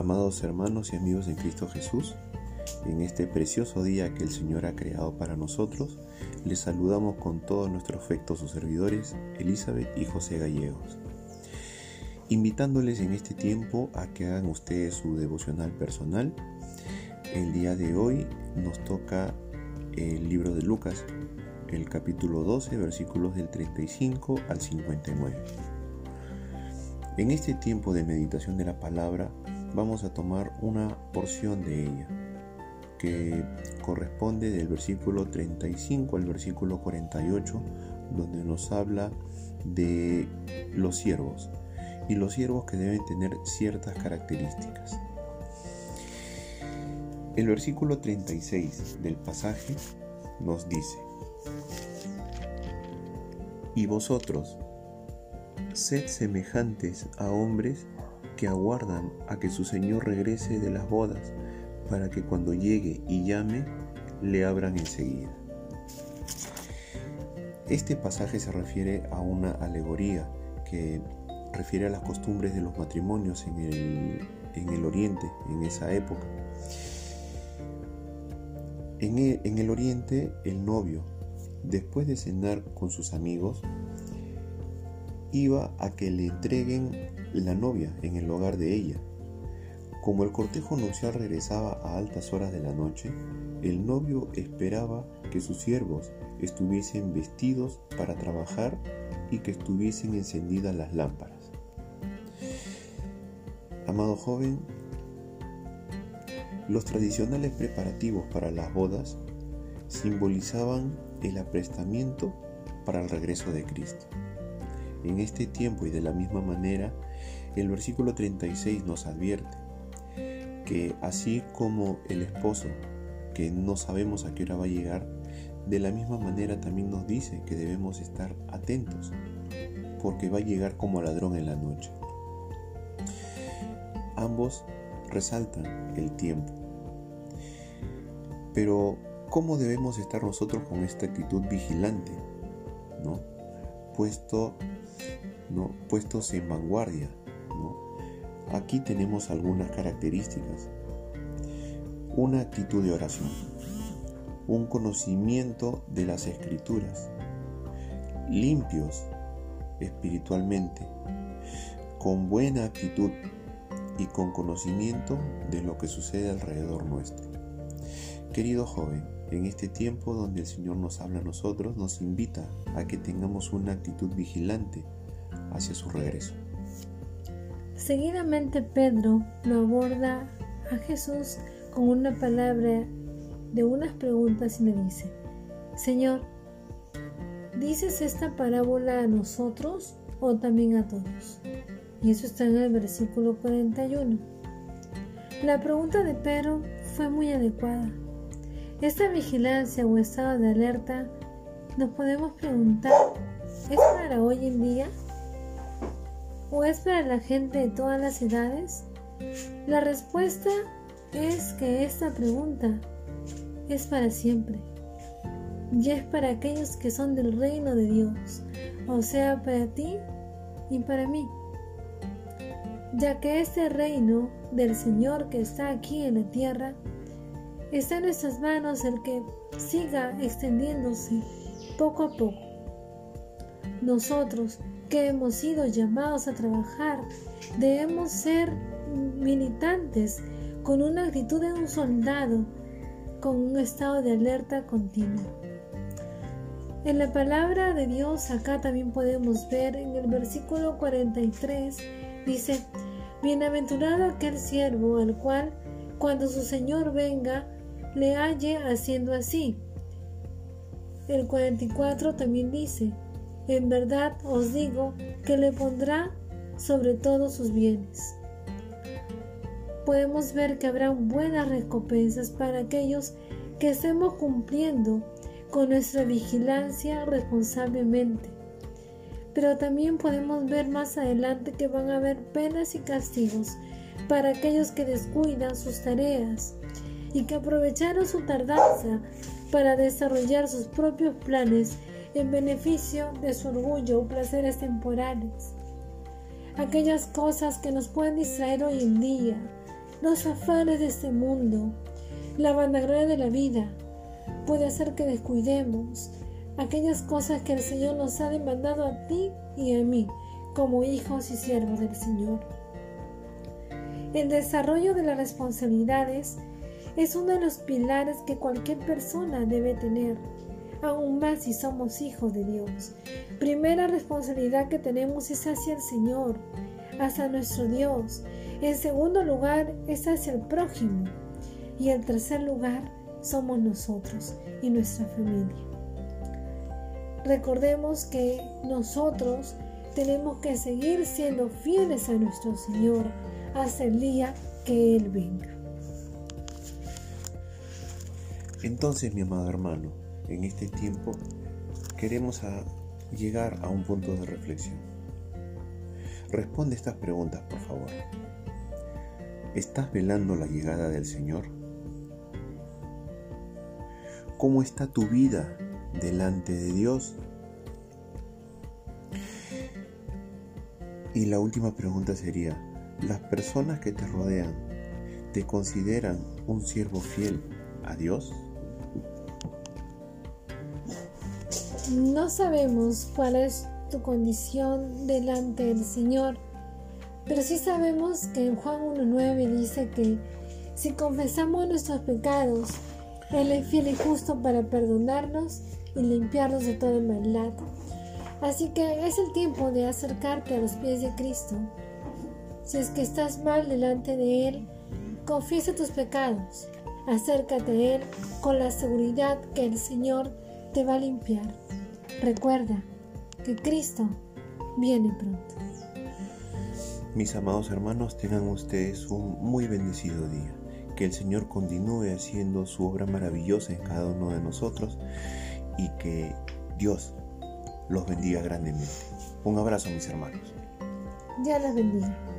Amados hermanos y amigos en Cristo Jesús, en este precioso día que el Señor ha creado para nosotros, les saludamos con todo nuestro afecto sus servidores, Elizabeth y José Gallegos, invitándoles en este tiempo a que hagan ustedes su devocional personal. El día de hoy nos toca el libro de Lucas, el capítulo 12, versículos del 35 al 59. En este tiempo de meditación de la palabra, vamos a tomar una porción de ella que corresponde del versículo 35 al versículo 48 donde nos habla de los siervos y los siervos que deben tener ciertas características. El versículo 36 del pasaje nos dice, y vosotros, sed semejantes a hombres aguardan a que su Señor regrese de las bodas, para que cuando llegue y llame, le abran enseguida. Este pasaje se refiere a una alegoría que refiere a las costumbres de los matrimonios en el, en el oriente, en esa época. En el, en el oriente, el novio, después de cenar con sus amigos, iba a que le entreguen la novia en el hogar de ella. Como el cortejo nupcial regresaba a altas horas de la noche, el novio esperaba que sus siervos estuviesen vestidos para trabajar y que estuviesen encendidas las lámparas. Amado joven, los tradicionales preparativos para las bodas simbolizaban el aprestamiento para el regreso de Cristo. En este tiempo y de la misma manera, el versículo 36 nos advierte que así como el esposo, que no sabemos a qué hora va a llegar, de la misma manera también nos dice que debemos estar atentos, porque va a llegar como ladrón en la noche. Ambos resaltan el tiempo. Pero, ¿cómo debemos estar nosotros con esta actitud vigilante? ¿No? Puesto, ¿no? Puestos en vanguardia, Aquí tenemos algunas características. Una actitud de oración, un conocimiento de las escrituras, limpios espiritualmente, con buena actitud y con conocimiento de lo que sucede alrededor nuestro. Querido joven, en este tiempo donde el Señor nos habla a nosotros, nos invita a que tengamos una actitud vigilante hacia su regreso. Seguidamente Pedro lo aborda a Jesús con una palabra de unas preguntas y le dice, Señor, ¿dices esta parábola a nosotros o también a todos? Y eso está en el versículo 41. La pregunta de Pedro fue muy adecuada. Esta vigilancia o estado de alerta nos podemos preguntar, ¿es para hoy en día? O es para la gente de todas las edades? La respuesta es que esta pregunta es para siempre y es para aquellos que son del reino de Dios, o sea, para ti y para mí, ya que este reino del Señor que está aquí en la tierra está en nuestras manos el que siga extendiéndose poco a poco. Nosotros que hemos sido llamados a trabajar, debemos ser militantes con una actitud de un soldado, con un estado de alerta continuo. En la palabra de Dios acá también podemos ver en el versículo 43, dice, Bienaventurado aquel siervo al cual cuando su Señor venga le halle haciendo así. El 44 también dice, en verdad os digo que le pondrá sobre todos sus bienes. Podemos ver que habrá buenas recompensas para aquellos que estemos cumpliendo con nuestra vigilancia responsablemente. Pero también podemos ver más adelante que van a haber penas y castigos para aquellos que descuidan sus tareas y que aprovecharon su tardanza para desarrollar sus propios planes en beneficio de su orgullo o placeres temporales. Aquellas cosas que nos pueden distraer hoy en día, los afanes de este mundo, la vanagloria de la vida, puede hacer que descuidemos aquellas cosas que el Señor nos ha demandado a ti y a mí como hijos y siervos del Señor. El desarrollo de las responsabilidades es uno de los pilares que cualquier persona debe tener, aún más si somos hijos de Dios. Primera responsabilidad que tenemos es hacia el Señor, hacia nuestro Dios. En segundo lugar es hacia el prójimo. Y en tercer lugar somos nosotros y nuestra familia. Recordemos que nosotros tenemos que seguir siendo fieles a nuestro Señor hasta el día que Él venga. Entonces, mi amado hermano, en este tiempo queremos llegar a un punto de reflexión. Responde estas preguntas, por favor. ¿Estás velando la llegada del Señor? ¿Cómo está tu vida delante de Dios? Y la última pregunta sería, ¿las personas que te rodean te consideran un siervo fiel a Dios? No sabemos cuál es tu condición delante del Señor, pero sí sabemos que en Juan 1.9 dice que si confesamos nuestros pecados, Él es fiel y justo para perdonarnos y limpiarnos de todo maldad. Así que es el tiempo de acercarte a los pies de Cristo. Si es que estás mal delante de Él, confiesa tus pecados. Acércate a Él con la seguridad que el Señor te va a limpiar. Recuerda que Cristo viene pronto. Mis amados hermanos, tengan ustedes un muy bendecido día. Que el Señor continúe haciendo su obra maravillosa en cada uno de nosotros y que Dios los bendiga grandemente. Un abrazo mis hermanos. Ya les bendiga.